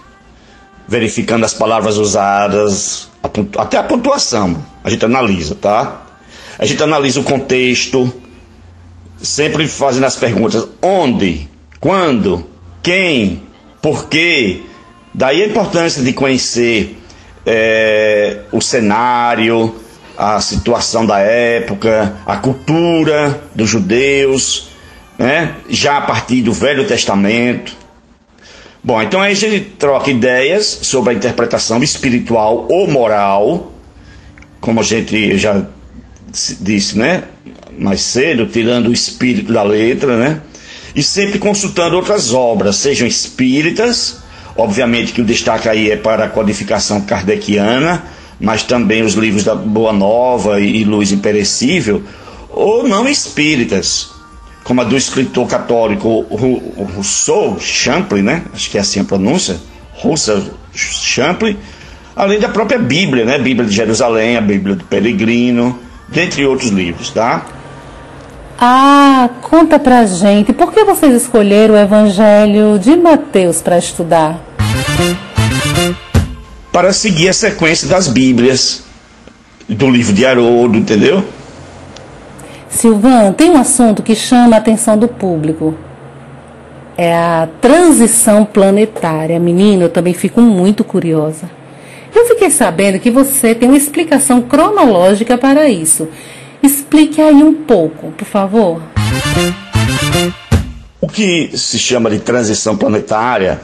verificando as palavras usadas, até a pontuação. A gente analisa, tá? A gente analisa o contexto, sempre fazendo as perguntas: onde, quando, quem, por quê. Daí a importância de conhecer é, o cenário, a situação da época, a cultura dos judeus, né? já a partir do Velho Testamento. Bom, então a gente troca ideias sobre a interpretação espiritual ou moral, como a gente já disse, né? Mais cedo, tirando o espírito da letra, né? E sempre consultando outras obras, sejam espíritas, obviamente que o destaque aí é para a codificação kardeciana, mas também os livros da Boa Nova e Luz Imperecível, ou não espíritas, como a do escritor católico Rousseau Champlin, né? Acho que é assim a pronúncia, Rousseau Champlin, além da própria Bíblia, né? Bíblia de Jerusalém, a Bíblia do Peregrino, dentre outros livros, tá? Ah, conta pra gente, por que vocês escolheram o Evangelho de Mateus para estudar? para seguir a sequência das Bíblias, do livro de Haroldo, entendeu? Silvan, tem um assunto que chama a atenção do público. É a transição planetária. Menino, eu também fico muito curiosa. Eu fiquei sabendo que você tem uma explicação cronológica para isso. Explique aí um pouco, por favor. O que se chama de transição planetária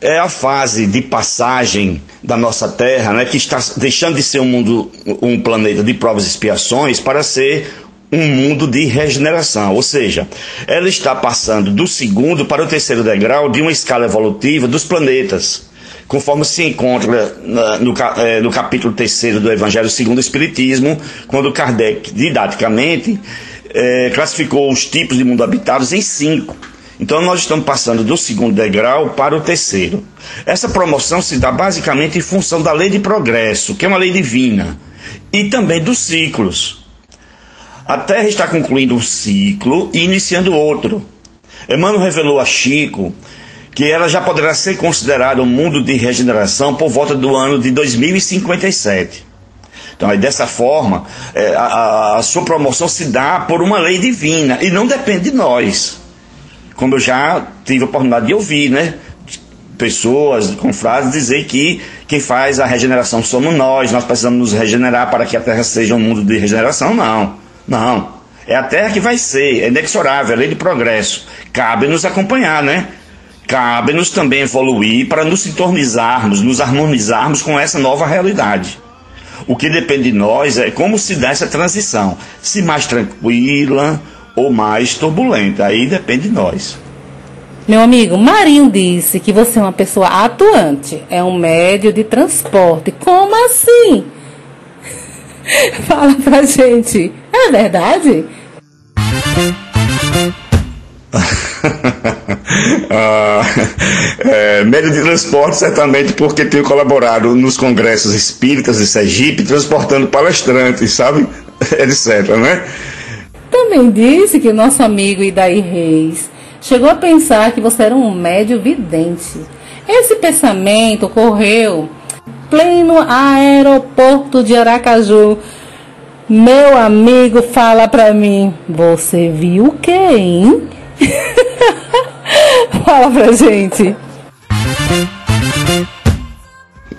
é a fase de passagem da nossa Terra, né, que está deixando de ser um mundo, um planeta de provas e expiações para ser um mundo de regeneração, ou seja, ela está passando do segundo para o terceiro degrau de uma escala evolutiva dos planetas, conforme se encontra no, é, no capítulo terceiro do Evangelho segundo o Espiritismo, quando Kardec, didaticamente, é, classificou os tipos de mundo habitados em cinco. Então nós estamos passando do segundo degrau para o terceiro. Essa promoção se dá basicamente em função da lei de progresso, que é uma lei divina, e também dos ciclos. A Terra está concluindo um ciclo e iniciando outro. Emmanuel revelou a Chico que ela já poderá ser considerada um mundo de regeneração por volta do ano de 2057. Então, aí, dessa forma, é, a, a sua promoção se dá por uma lei divina e não depende de nós como eu já tive a oportunidade de ouvir, né? Pessoas, confrades, dizer que quem faz a regeneração somos nós, nós precisamos nos regenerar para que a Terra seja um mundo de regeneração. Não, não. É a Terra que vai ser, é inexorável, é lei de progresso. Cabe nos acompanhar, né? Cabe-nos também evoluir para nos sintonizarmos, nos harmonizarmos com essa nova realidade. O que depende de nós é como se dá essa transição. Se mais tranquila, ou mais turbulenta. Aí depende de nós. Meu amigo, Marinho disse que você é uma pessoa atuante, é um médio de transporte. Como assim? Fala pra gente. É verdade? ah, é, médio de transporte, certamente porque tenho colaborado nos congressos espíritas de Sergipe, transportando palestrantes, sabe? Etc, né? Também disse que nosso amigo Idaí Reis chegou a pensar que você era um médio vidente. Esse pensamento ocorreu pleno aeroporto de Aracaju. Meu amigo fala pra mim, você viu quem? Fala pra gente.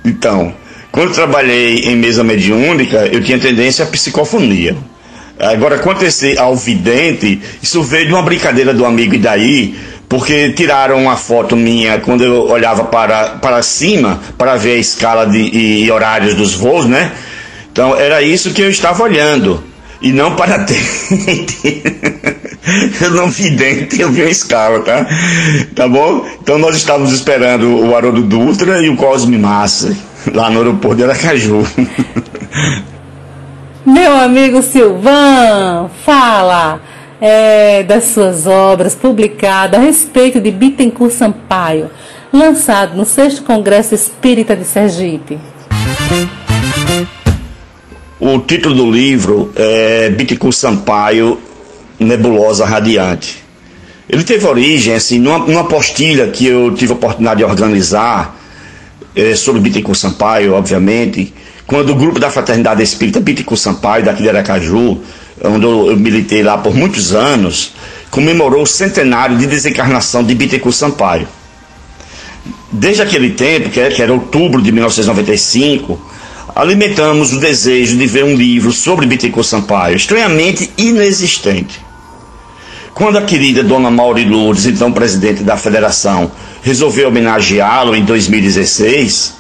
Então, quando trabalhei em mesa mediúnica, eu tinha tendência à psicofonia. Agora, acontecer ao vidente, isso veio de uma brincadeira do amigo Idaí, porque tiraram uma foto minha quando eu olhava para, para cima para ver a escala de, e, e horários dos voos, né? Então era isso que eu estava olhando e não para a eu não vi dentro, eu vi a escala, tá? Tá bom? Então nós estávamos esperando o Haroldo Dutra e o Cosme Massa lá no aeroporto de Aracaju. Meu amigo Silvan, fala é, das suas obras publicadas a respeito de Bittencourt Sampaio, lançado no 6 Congresso Espírita de Sergipe. O título do livro é Bittencourt Sampaio, Nebulosa Radiante. Ele teve origem assim, numa, numa postilha que eu tive a oportunidade de organizar é, sobre Bittencourt Sampaio, obviamente, quando o grupo da Fraternidade Espírita Bittencourt Sampaio, daqui de Aracaju, onde eu, eu militei lá por muitos anos, comemorou o centenário de desencarnação de Bittencourt Sampaio. Desde aquele tempo, que era, que era outubro de 1995, alimentamos o desejo de ver um livro sobre Bittencourt Sampaio, estranhamente inexistente. Quando a querida Dona Mauri Lourdes, então presidente da federação, resolveu homenageá-lo em 2016,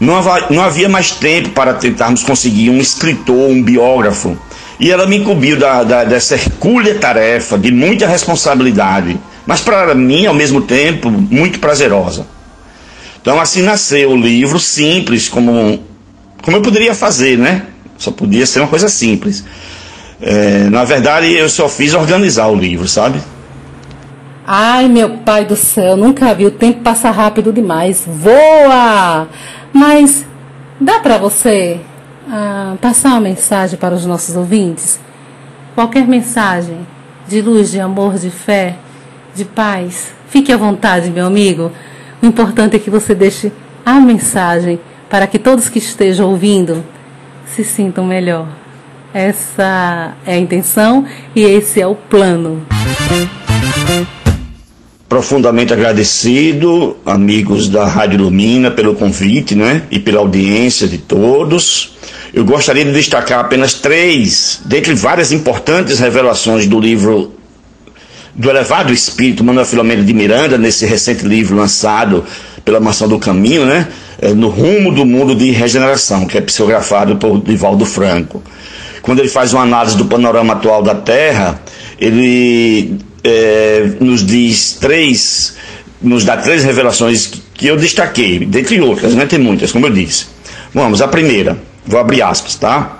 não, não havia mais tempo para tentarmos conseguir um escritor, um biógrafo. E ela me incumbiu da, da, dessa hercúlea tarefa de muita responsabilidade, mas para mim, ao mesmo tempo, muito prazerosa. Então, assim nasceu o livro, simples, como, como eu poderia fazer, né? Só podia ser uma coisa simples. É, na verdade, eu só fiz organizar o livro, sabe? Ai, meu pai do céu, nunca vi o tempo passar rápido demais. Voa! Mas dá para você ah, passar uma mensagem para os nossos ouvintes? Qualquer mensagem de luz, de amor, de fé, de paz. Fique à vontade, meu amigo. O importante é que você deixe a mensagem para que todos que estejam ouvindo se sintam melhor. Essa é a intenção e esse é o plano. Profundamente agradecido, amigos da Rádio Lumina, pelo convite né, e pela audiência de todos. Eu gostaria de destacar apenas três, dentre várias importantes revelações do livro do Elevado Espírito Manuel Filomeno de Miranda, nesse recente livro lançado pela Mansão do Caminho, né? É, no Rumo do Mundo de Regeneração, que é psicografado por Divaldo Franco quando ele faz uma análise do panorama atual da Terra, ele é, nos diz três, nos dá três revelações que eu destaquei, dentre outras, né? Tem muitas, como eu disse. Vamos, a primeira, vou abrir aspas, tá?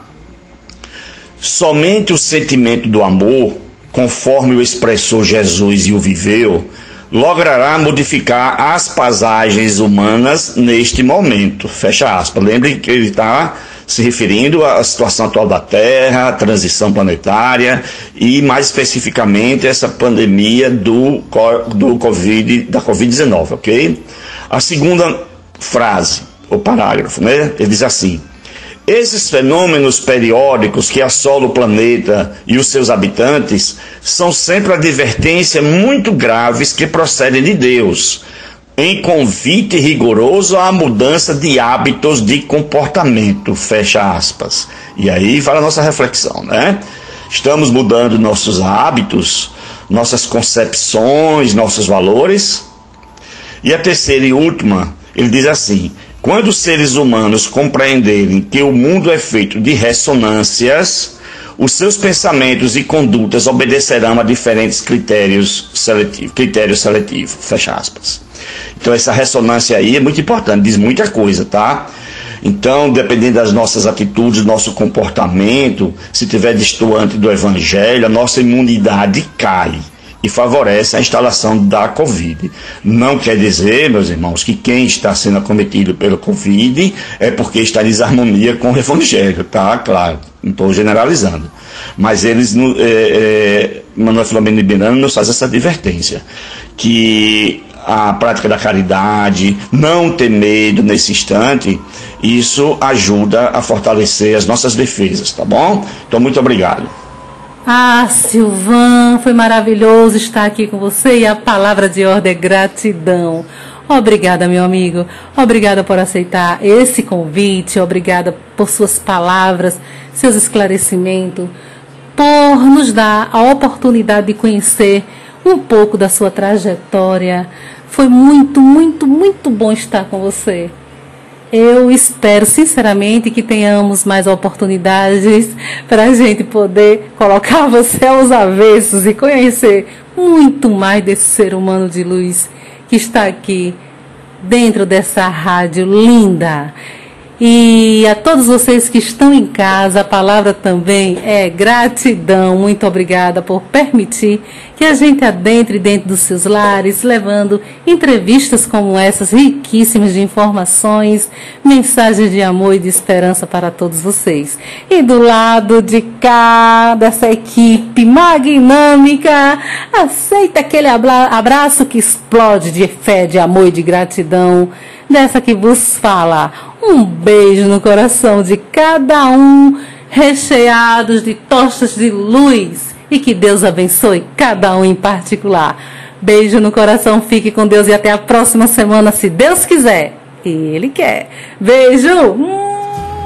Somente o sentimento do amor, conforme o expressou Jesus e o viveu, logrará modificar as paisagens humanas neste momento. Fecha aspas. Lembre que ele está se referindo à situação atual da Terra, a transição planetária e, mais especificamente, essa pandemia do, do COVID, da Covid-19, ok? A segunda frase, o parágrafo, né? Ele diz assim: esses fenômenos periódicos que assolam o planeta e os seus habitantes são sempre advertências muito graves que procedem de Deus em convite rigoroso à mudança de hábitos de comportamento, fecha aspas. E aí vai a nossa reflexão, né? Estamos mudando nossos hábitos, nossas concepções, nossos valores. E a terceira e última, ele diz assim: quando os seres humanos compreenderem que o mundo é feito de ressonâncias, os seus pensamentos e condutas obedecerão a diferentes critérios seletivos, critérios seletivos, fecha aspas. Então essa ressonância aí é muito importante, diz muita coisa, tá? Então, dependendo das nossas atitudes, nosso comportamento, se tiver distoante do evangelho, a nossa imunidade cai e favorece a instalação da Covid. Não quer dizer, meus irmãos, que quem está sendo acometido pelo Covid é porque está em desarmonia com o evangelho, tá? Claro, não estou generalizando. Mas eles, é, é, Manuel de Miranda nos faz essa advertência, que a prática da caridade, não ter medo nesse instante, isso ajuda a fortalecer as nossas defesas, tá bom? Então, muito obrigado. Ah, Silvan, foi maravilhoso estar aqui com você e a palavra de ordem é gratidão. Obrigada, meu amigo. Obrigada por aceitar esse convite. Obrigada por suas palavras, seus esclarecimentos, por nos dar a oportunidade de conhecer um pouco da sua trajetória, foi muito, muito, muito bom estar com você. Eu espero sinceramente que tenhamos mais oportunidades para a gente poder colocar você aos avessos e conhecer muito mais desse ser humano de luz que está aqui dentro dessa rádio linda. E a todos vocês que estão em casa, a palavra também é gratidão. Muito obrigada por permitir que a gente adentre dentro dos seus lares, levando entrevistas como essas, riquíssimas de informações, mensagens de amor e de esperança para todos vocês. E do lado de cá, dessa equipe magnâmica, aceita aquele abraço que explode de fé, de amor e de gratidão dessa que vos fala. Um beijo no coração de cada um, recheados de tochas de luz. E que Deus abençoe cada um em particular. Beijo no coração, fique com Deus e até a próxima semana, se Deus quiser. Ele quer. Beijo!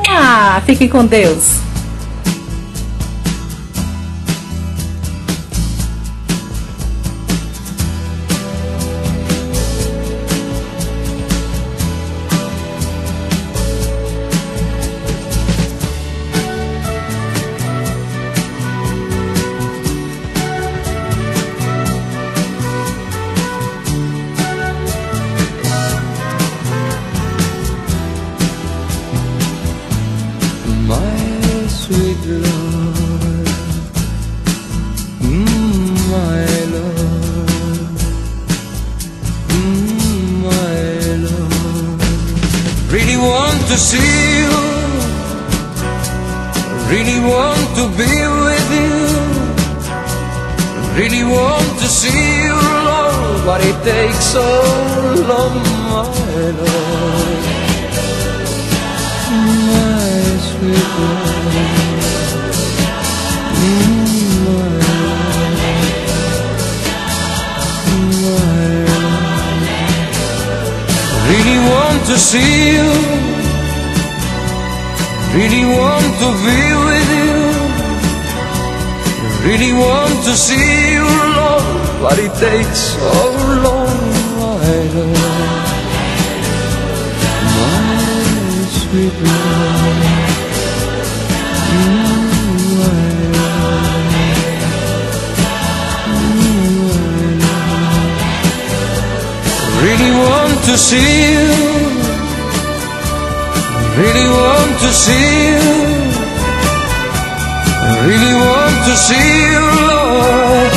Ah, fiquem com Deus. Lord, my Lord, my sweet Lord, my Lord, my Lord. Really want to see you, really want to be with you, really want to see you, love. but it takes oh, so long. Really want to see you. Really want to see you. Really want to see you, Lord.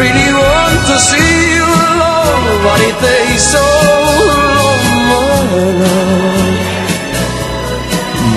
Really want to see you, Lord. What it takes so long, my love.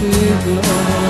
sweet Lord.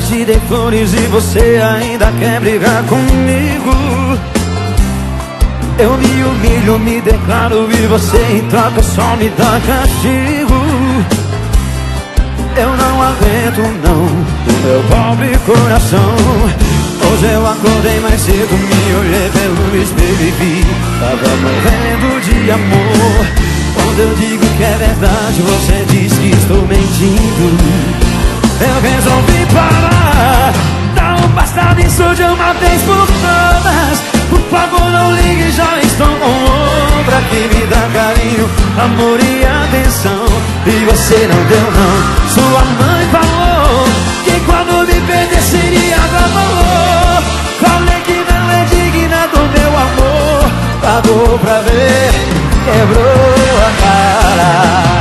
Te dei flores e você ainda quer brigar comigo. Eu me humilho, me declaro e você em troca só me dá castigo. Eu não aguento não, meu pobre coração. Hoje eu acordei mais cedo, me olhei pelo espelho e vi. Tava morrendo de amor. Quando eu digo que é verdade, você diz que estou mentindo Eu resolvi parar. Um basta nisso de uma vez por todas Por favor não ligue, já estou com outra Que me dá carinho, amor e atenção. E você não deu não. Sua mãe falou Que quando me perder seria da valor. Falei que não é digna do meu amor. Pagou pra ver, quebrou a cara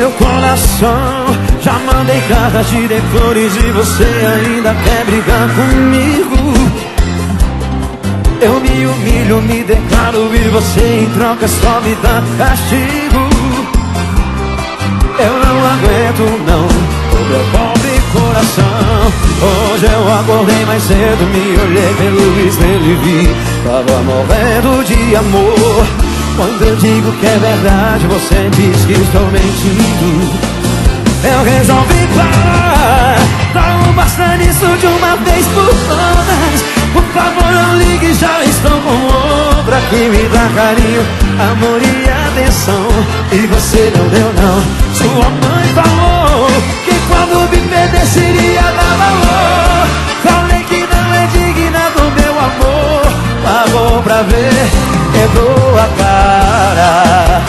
meu coração. Já mandei cartas, te dei flores E você ainda quer brigar comigo. Eu me humilho, me declaro E você em troca só me dá castigo. Eu não aguento não. O meu pobre coração. Hoje eu acordei mais cedo Me olhei pelo espelho e vi. Tava morrendo de amor Quando eu digo que é verdade Você diz que estou mentindo. Eu resolvi parar um basta nisso de uma vez por todas. Por favor não ligue, já estou com outra Que me dá carinho, amor e atenção. E você não deu não. Sua mãe falou Que quando me perder seria dar valor. Falei que não é digna do meu amor Pagou pra ver, quebrou a cara.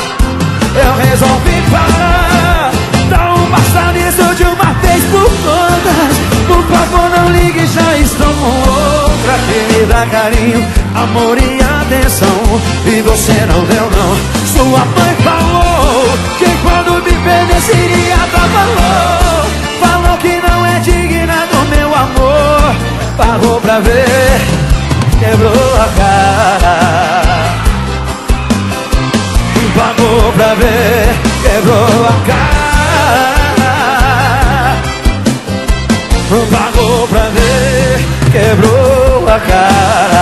Eu resolvi parar. Dá um basta nisso de uma vez por todas. Por favor não ligue, já estou com outra. Que me dá carinho, amor e atenção. E você não deu não. Sua mãe falou Que quando me perder seria dar valor. Falou que não é digna do meu amor. Pagou pra ver, quebrou a cara. Pagou pra ver, quebrou a cara. Pagou pra ver, quebrou a cara